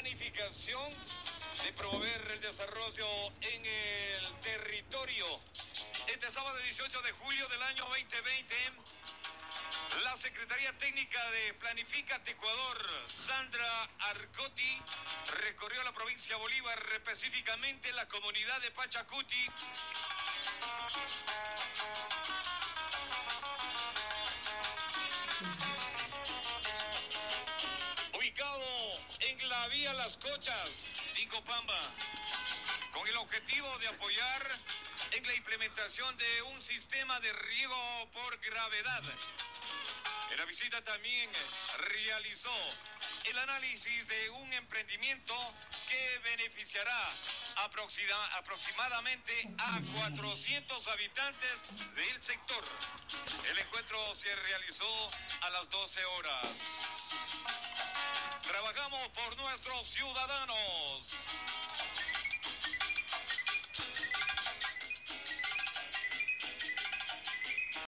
planificación de promover el desarrollo en el territorio. Este sábado 18 de julio del año 2020, la Secretaría Técnica de Planificate Ecuador, Sandra Arcoti, recorrió la provincia de Bolívar, específicamente la comunidad de Pachacuti. En la vía Las Cochas, Pamba, con el objetivo de apoyar en la implementación de un sistema de riego por gravedad. En la visita también realizó el análisis de un emprendimiento que beneficiará aproxima- aproximadamente a 400 habitantes del sector. El encuentro se realizó a las 12 horas. Trabajamos por nuestros ciudadanos.